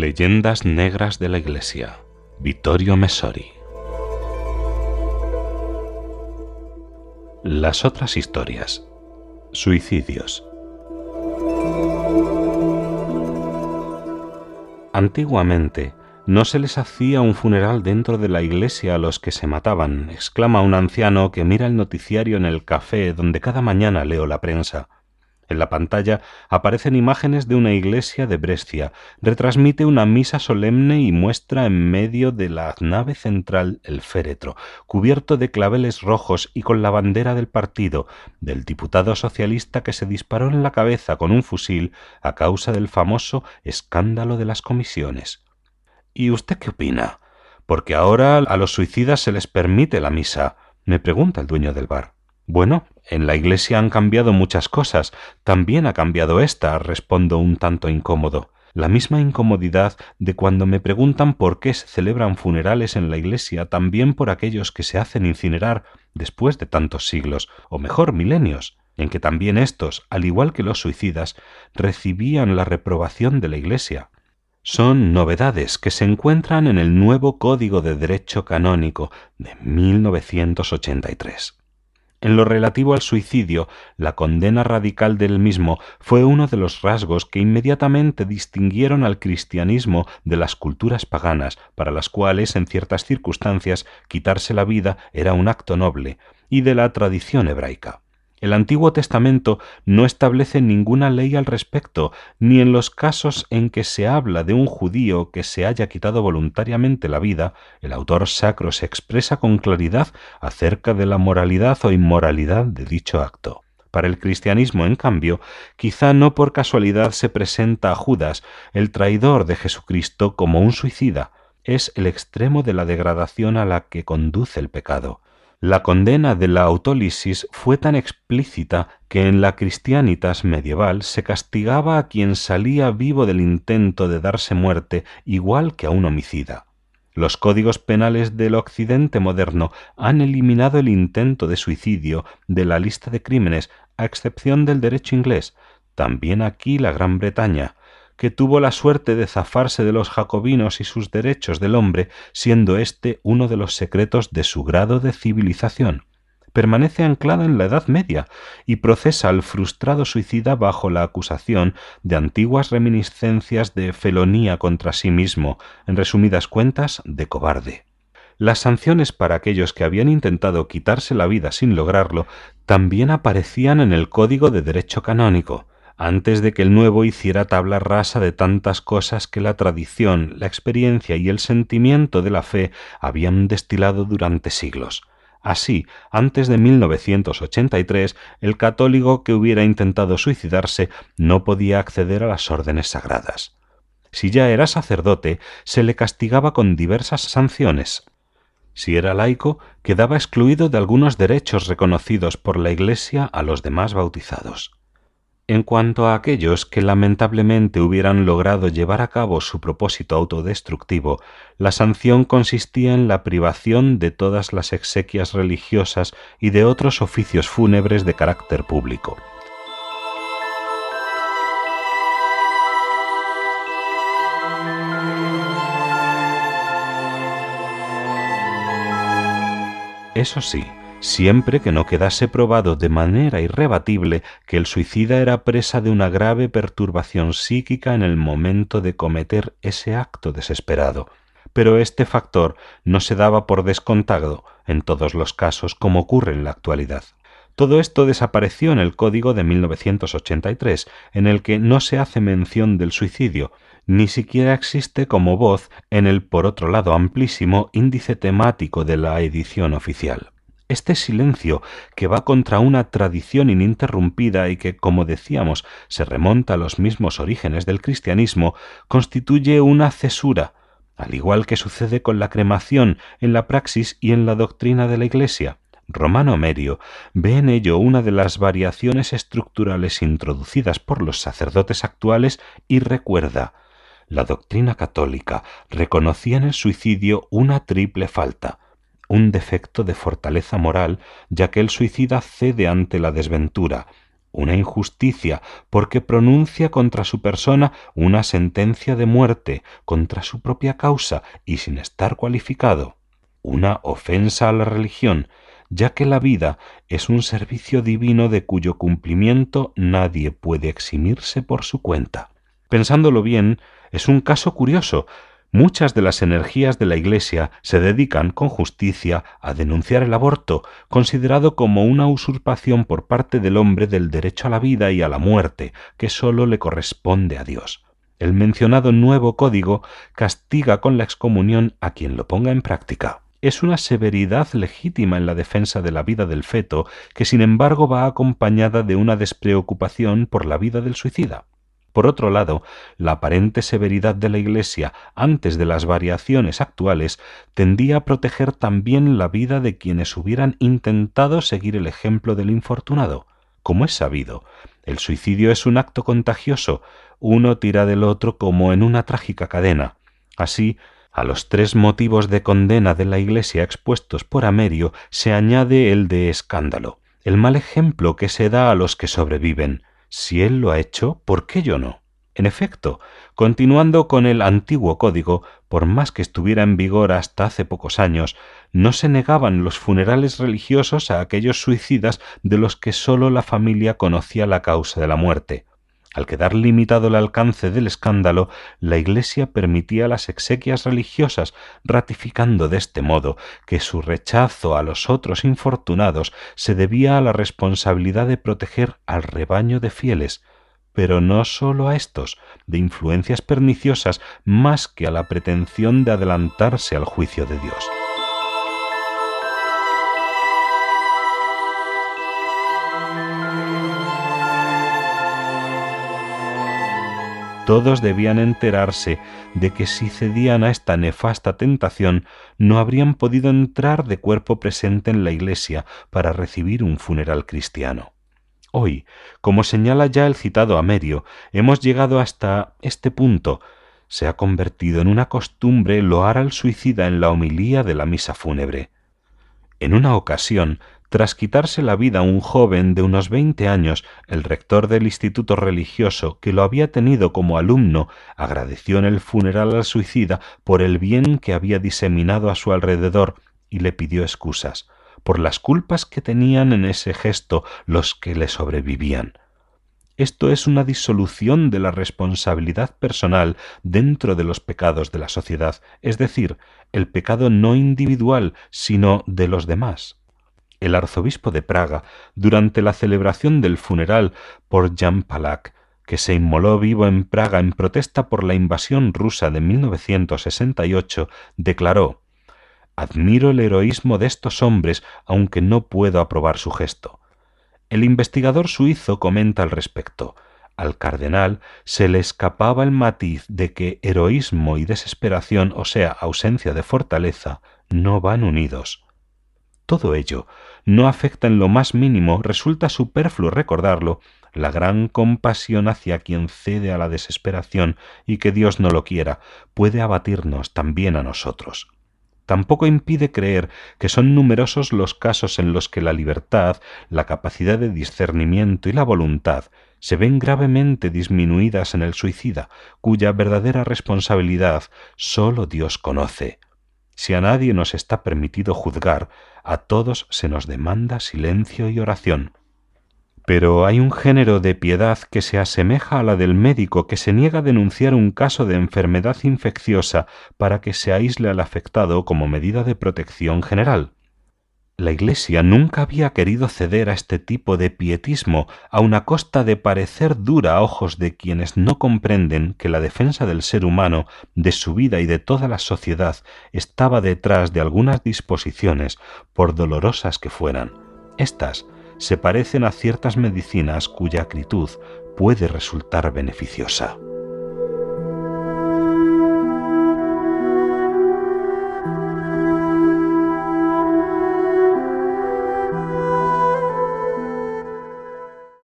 Leyendas Negras de la Iglesia. Vittorio Messori. Las otras historias. Suicidios. Antiguamente no se les hacía un funeral dentro de la iglesia a los que se mataban, exclama un anciano que mira el noticiario en el café donde cada mañana leo la prensa. En la pantalla aparecen imágenes de una iglesia de Brescia, retransmite una misa solemne y muestra en medio de la nave central el féretro, cubierto de claveles rojos y con la bandera del partido, del diputado socialista que se disparó en la cabeza con un fusil a causa del famoso escándalo de las comisiones. ¿Y usted qué opina? Porque ahora a los suicidas se les permite la misa, me pregunta el dueño del bar. Bueno, en la Iglesia han cambiado muchas cosas, también ha cambiado esta, respondo un tanto incómodo. La misma incomodidad de cuando me preguntan por qué se celebran funerales en la Iglesia también por aquellos que se hacen incinerar después de tantos siglos, o mejor milenios, en que también éstos, al igual que los suicidas, recibían la reprobación de la Iglesia. Son novedades que se encuentran en el nuevo Código de Derecho Canónico de 1983. En lo relativo al suicidio, la condena radical del mismo fue uno de los rasgos que inmediatamente distinguieron al cristianismo de las culturas paganas, para las cuales, en ciertas circunstancias, quitarse la vida era un acto noble, y de la tradición hebraica. El Antiguo Testamento no establece ninguna ley al respecto, ni en los casos en que se habla de un judío que se haya quitado voluntariamente la vida, el autor sacro se expresa con claridad acerca de la moralidad o inmoralidad de dicho acto. Para el cristianismo, en cambio, quizá no por casualidad se presenta a Judas, el traidor de Jesucristo, como un suicida. Es el extremo de la degradación a la que conduce el pecado. La condena de la autólisis fue tan explícita que en la Cristianitas medieval se castigaba a quien salía vivo del intento de darse muerte igual que a un homicida. Los códigos penales del Occidente moderno han eliminado el intento de suicidio de la lista de crímenes, a excepción del derecho inglés, también aquí la Gran Bretaña, que tuvo la suerte de zafarse de los jacobinos y sus derechos del hombre, siendo éste uno de los secretos de su grado de civilización. Permanece anclada en la Edad Media y procesa al frustrado suicida bajo la acusación de antiguas reminiscencias de felonía contra sí mismo, en resumidas cuentas, de cobarde. Las sanciones para aquellos que habían intentado quitarse la vida sin lograrlo también aparecían en el Código de Derecho Canónico, antes de que el nuevo hiciera tabla rasa de tantas cosas que la tradición, la experiencia y el sentimiento de la fe habían destilado durante siglos. Así, antes de 1983, el católico que hubiera intentado suicidarse no podía acceder a las órdenes sagradas. Si ya era sacerdote, se le castigaba con diversas sanciones. Si era laico, quedaba excluido de algunos derechos reconocidos por la Iglesia a los demás bautizados. En cuanto a aquellos que lamentablemente hubieran logrado llevar a cabo su propósito autodestructivo, la sanción consistía en la privación de todas las exequias religiosas y de otros oficios fúnebres de carácter público. Eso sí, siempre que no quedase probado de manera irrebatible que el suicida era presa de una grave perturbación psíquica en el momento de cometer ese acto desesperado. Pero este factor no se daba por descontado en todos los casos como ocurre en la actualidad. Todo esto desapareció en el Código de 1983, en el que no se hace mención del suicidio, ni siquiera existe como voz en el por otro lado amplísimo índice temático de la edición oficial. Este silencio que va contra una tradición ininterrumpida y que, como decíamos, se remonta a los mismos orígenes del cristianismo, constituye una cesura, al igual que sucede con la cremación en la praxis y en la doctrina de la Iglesia. Romano Merio ve en ello una de las variaciones estructurales introducidas por los sacerdotes actuales y recuerda la doctrina católica reconocía en el suicidio una triple falta un defecto de fortaleza moral, ya que el suicida cede ante la desventura, una injusticia, porque pronuncia contra su persona una sentencia de muerte contra su propia causa y sin estar cualificado, una ofensa a la religión, ya que la vida es un servicio divino de cuyo cumplimiento nadie puede eximirse por su cuenta. Pensándolo bien, es un caso curioso, Muchas de las energías de la Iglesia se dedican con justicia a denunciar el aborto, considerado como una usurpación por parte del hombre del derecho a la vida y a la muerte, que sólo le corresponde a Dios. El mencionado nuevo código castiga con la excomunión a quien lo ponga en práctica. Es una severidad legítima en la defensa de la vida del feto que sin embargo va acompañada de una despreocupación por la vida del suicida. Por otro lado, la aparente severidad de la Iglesia antes de las variaciones actuales tendía a proteger también la vida de quienes hubieran intentado seguir el ejemplo del infortunado. Como es sabido, el suicidio es un acto contagioso, uno tira del otro como en una trágica cadena. Así, a los tres motivos de condena de la Iglesia expuestos por Amerio se añade el de escándalo, el mal ejemplo que se da a los que sobreviven, si él lo ha hecho, ¿por qué yo no? En efecto, continuando con el antiguo código, por más que estuviera en vigor hasta hace pocos años, no se negaban los funerales religiosos a aquellos suicidas de los que sólo la familia conocía la causa de la muerte. Al quedar limitado el alcance del escándalo, la Iglesia permitía las exequias religiosas, ratificando de este modo que su rechazo a los otros infortunados se debía a la responsabilidad de proteger al rebaño de fieles, pero no sólo a estos, de influencias perniciosas más que a la pretensión de adelantarse al juicio de Dios. Todos debían enterarse de que si cedían a esta nefasta tentación no habrían podido entrar de cuerpo presente en la iglesia para recibir un funeral cristiano. Hoy, como señala ya el citado Amerio, hemos llegado hasta este punto. Se ha convertido en una costumbre loar al suicida en la homilía de la misa fúnebre. En una ocasión, tras quitarse la vida un joven de unos veinte años, el rector del instituto religioso, que lo había tenido como alumno, agradeció en el funeral al suicida por el bien que había diseminado a su alrededor y le pidió excusas por las culpas que tenían en ese gesto los que le sobrevivían. Esto es una disolución de la responsabilidad personal dentro de los pecados de la sociedad, es decir, el pecado no individual, sino de los demás el arzobispo de Praga, durante la celebración del funeral por Jan Palak, que se inmoló vivo en Praga en protesta por la invasión rusa de 1968, declaró Admiro el heroísmo de estos hombres, aunque no puedo aprobar su gesto. El investigador suizo comenta al respecto. Al cardenal se le escapaba el matiz de que heroísmo y desesperación, o sea, ausencia de fortaleza, no van unidos. Todo ello no afecta en lo más mínimo, resulta superfluo recordarlo, la gran compasión hacia quien cede a la desesperación y que Dios no lo quiera, puede abatirnos también a nosotros. Tampoco impide creer que son numerosos los casos en los que la libertad, la capacidad de discernimiento y la voluntad se ven gravemente disminuidas en el suicida, cuya verdadera responsabilidad sólo Dios conoce. Si a nadie nos está permitido juzgar, a todos se nos demanda silencio y oración. Pero hay un género de piedad que se asemeja a la del médico que se niega a denunciar un caso de enfermedad infecciosa para que se aísle al afectado como medida de protección general. La Iglesia nunca había querido ceder a este tipo de pietismo a una costa de parecer dura a ojos de quienes no comprenden que la defensa del ser humano, de su vida y de toda la sociedad estaba detrás de algunas disposiciones, por dolorosas que fueran. Estas se parecen a ciertas medicinas cuya acritud puede resultar beneficiosa.